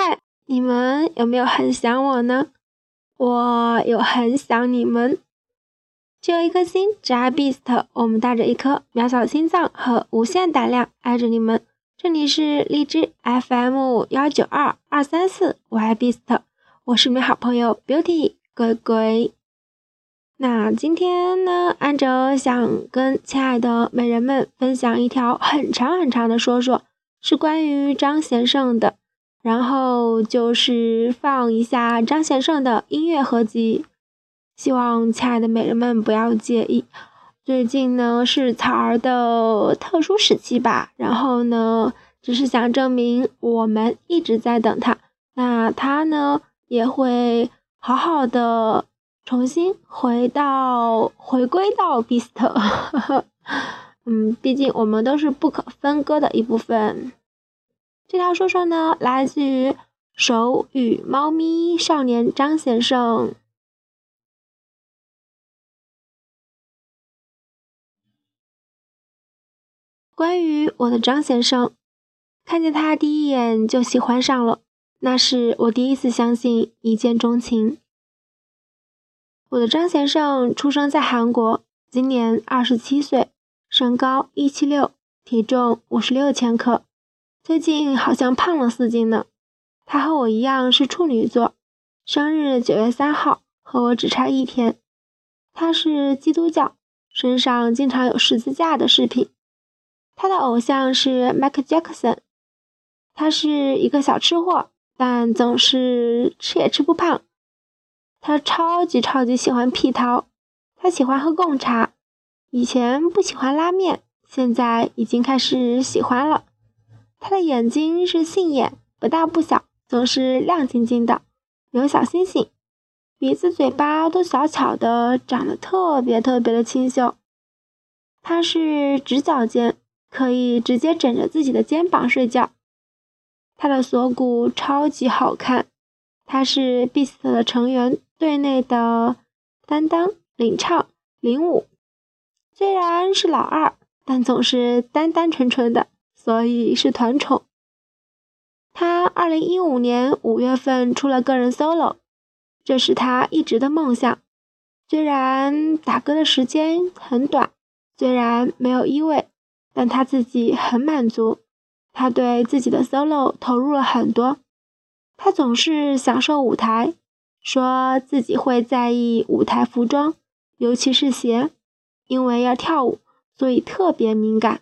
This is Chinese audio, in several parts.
嗨，你们有没有很想我呢？我有很想你们。只有一颗心，只爱 Beast。我们带着一颗渺小的心脏和无限胆量爱着你们。这里是荔枝 FM 幺九二二三四，我爱 Beast，我是你们好朋友 Beauty 鬼鬼。那今天呢，安哲想跟亲爱的美人们分享一条很长很长的说说，是关于张先生的。然后就是放一下张先生的音乐合集，希望亲爱的美人们不要介意。最近呢是草儿的特殊时期吧，然后呢只是想证明我们一直在等他，那他呢也会好好的重新回到回归到 Beast，嗯，毕竟我们都是不可分割的一部分。这条说说呢，来自于手语猫咪少年张先生。关于我的张先生，看见他第一眼就喜欢上了，那是我第一次相信一见钟情。我的张先生出生在韩国，今年二十七岁，身高一七六，体重五十六千克。最近好像胖了四斤呢。他和我一样是处女座，生日九月三号，和我只差一天。他是基督教，身上经常有十字架的饰品。他的偶像是 Michael Jackson。他是一个小吃货，但总是吃也吃不胖。他超级超级喜欢屁桃，他喜欢喝贡茶。以前不喜欢拉面，现在已经开始喜欢了。他的眼睛是杏眼，不大不小，总是亮晶晶的，有小星星。鼻子、嘴巴都小巧的，长得特别特别的清秀。他是直角肩，可以直接枕着自己的肩膀睡觉。他的锁骨超级好看。他是 Beast 的成员队内的担当、领唱、领舞。虽然是老二，但总是单单纯纯的。所以是团宠。他二零一五年五月份出了个人 solo，这是他一直的梦想。虽然打歌的时间很短，虽然没有一位，但他自己很满足。他对自己的 solo 投入了很多。他总是享受舞台，说自己会在意舞台服装，尤其是鞋，因为要跳舞，所以特别敏感。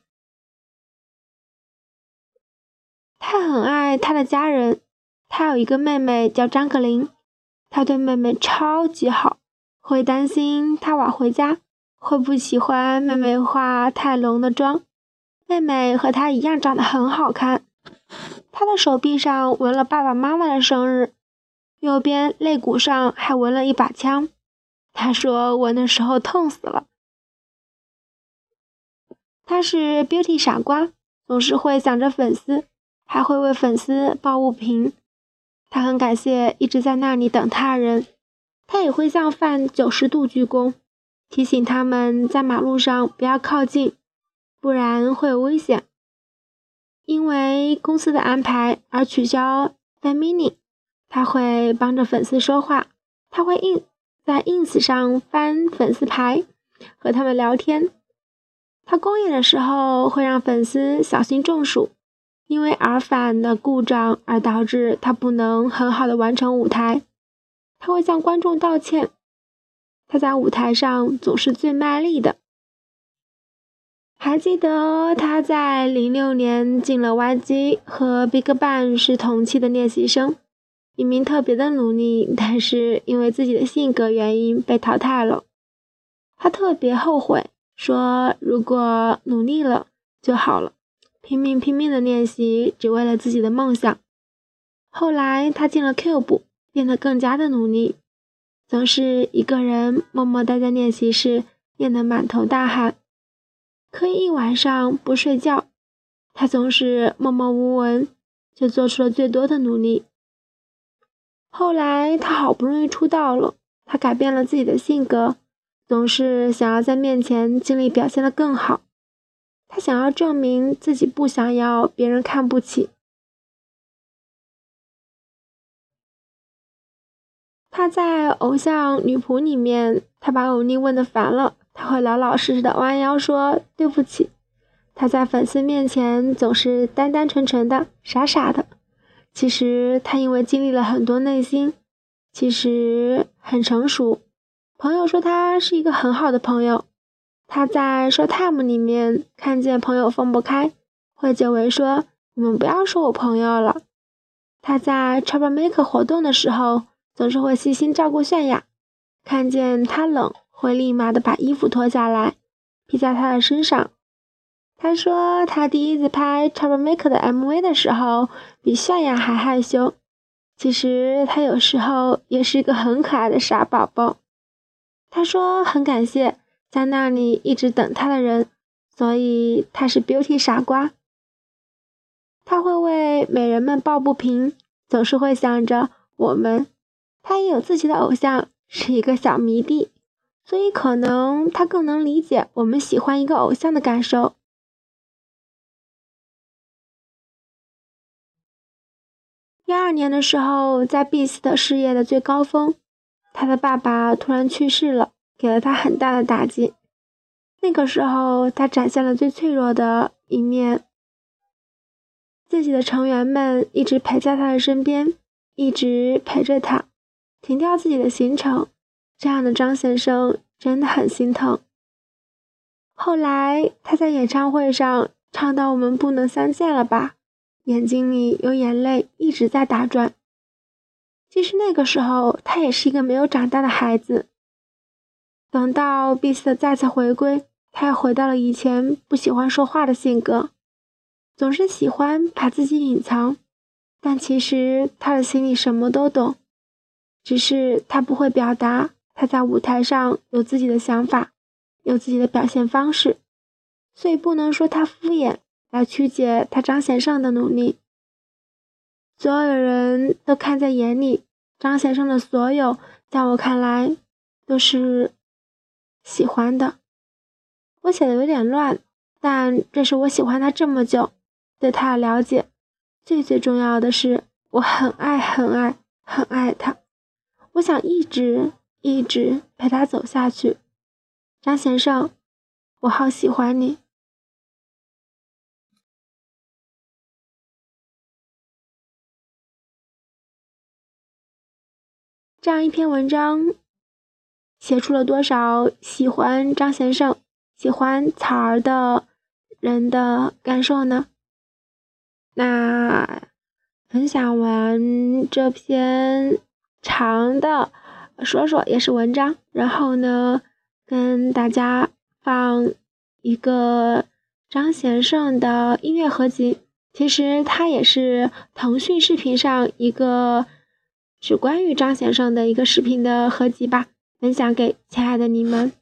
他很爱他的家人，他有一个妹妹叫张可琳，他对妹妹超级好，会担心他晚回家会不喜欢妹妹化太浓的妆。妹妹和他一样长得很好看，他的手臂上纹了爸爸妈妈的生日，右边肋骨上还纹了一把枪。他说纹的时候痛死了。他是 Beauty 傻瓜，总是会想着粉丝。还会为粉丝抱物品，他很感谢一直在那里等他人。他也会向饭九十度鞠躬，提醒他们在马路上不要靠近，不然会有危险。因为公司的安排而取消 fan mini，他会帮着粉丝说话。他会 in 在 ins 上翻粉丝牌，和他们聊天。他公演的时候会让粉丝小心中暑。因为耳返的故障而导致他不能很好的完成舞台，他会向观众道歉。他在舞台上总是最卖力的。还记得他在零六年进了 YG 和 BigBang 是同期的练习生，一名特别的努力，但是因为自己的性格原因被淘汰了。他特别后悔，说如果努力了就好了。拼命拼命的练习，只为了自己的梦想。后来他进了 Cube，变得更加的努力，总是一个人默默待在练习室，练得满头大汗，可以一晚上不睡觉。他总是默默无闻，却做出了最多的努力。后来他好不容易出道了，他改变了自己的性格，总是想要在面前尽力表现得更好。他想要证明自己，不想要别人看不起。他在偶像女仆里面，他把欧尼问的烦了，他会老老实实的弯腰说对不起。他在粉丝面前总是单单纯纯的、傻傻的。其实他因为经历了很多内心，其实很成熟。朋友说他是一个很好的朋友。他在 Showtime 里面看见朋友分不开，会结尾说：“你们不要说我朋友了。”他在 Troublemaker 活动的时候，总是会细心照顾泫雅。看见他冷，会立马的把衣服脱下来披在他的身上。他说，他第一次拍《Troublemaker》的 MV 的时候，比泫雅还害羞。其实他有时候也是一个很可爱的傻宝宝。他说很感谢在那里一直等他的人，所以他是 Beauty 傻瓜。他会为美人们抱不平，总是会想着我们。他也有自己的偶像，是一个小迷弟，所以可能他更能理解我们喜欢一个偶像的感受。一二年的时候，在 Beast 事业的最高峰，他的爸爸突然去世了，给了他很大的打击。那个时候，他展现了最脆弱的一面。自己的成员们一直陪在他的身边，一直陪着他，停掉自己的行程。这样的张先生真的很心疼。后来，他在演唱会上唱到“我们不能相见了吧”。眼睛里有眼泪一直在打转。其实那个时候，他也是一个没有长大的孩子。等到 Beast 再次回归，他又回到了以前不喜欢说话的性格，总是喜欢把自己隐藏。但其实他的心里什么都懂，只是他不会表达。他在舞台上有自己的想法，有自己的表现方式，所以不能说他敷衍。来曲解他张先生的努力，所有人都看在眼里。张先生的所有，在我看来都是喜欢的。我写的有点乱，但这是我喜欢他这么久，对他的了解。最最重要的是，我很爱很爱很爱他。我想一直一直陪他走下去。张先生，我好喜欢你。这样一篇文章，写出了多少喜欢张先生、喜欢草儿的人的感受呢？那分享完这篇长的说说也是文章，然后呢，跟大家放一个张先生的音乐合集。其实它也是腾讯视频上一个。是关于张先生的一个视频的合集吧，分享给亲爱的你们。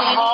嗨，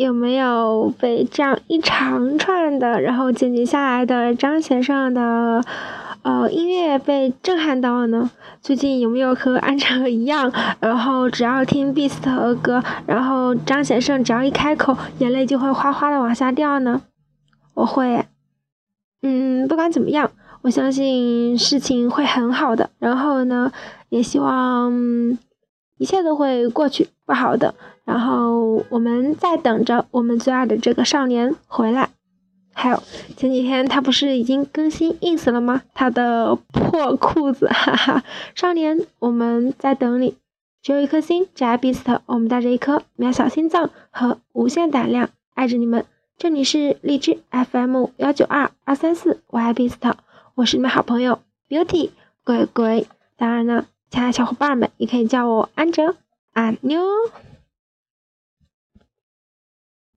有没有被这样一长串的，然后剪辑下来的张先生的呃音乐被震撼到呢？最近有没有和安哲一样，然后只要听 Beast 的歌，然后张先生只要一开口，眼泪就会哗哗的往下掉呢？我会，嗯，不管怎么样，我相信事情会很好的。然后呢，也希望。一切都会过去，不好的。然后我们在等着我们最爱的这个少年回来。还有前几天他不是已经更新 ins 了吗？他的破裤子，哈哈！少年，我们在等你。只有一颗心，只爱 Beast。我们带着一颗渺小心脏和无限胆量，爱着你们。这里是荔枝 FM 幺九二二三四，我爱 Beast，我是你们好朋友 Beauty 鬼鬼。当然呢，亲爱的小伙伴们，也可以叫我安哲，安妞。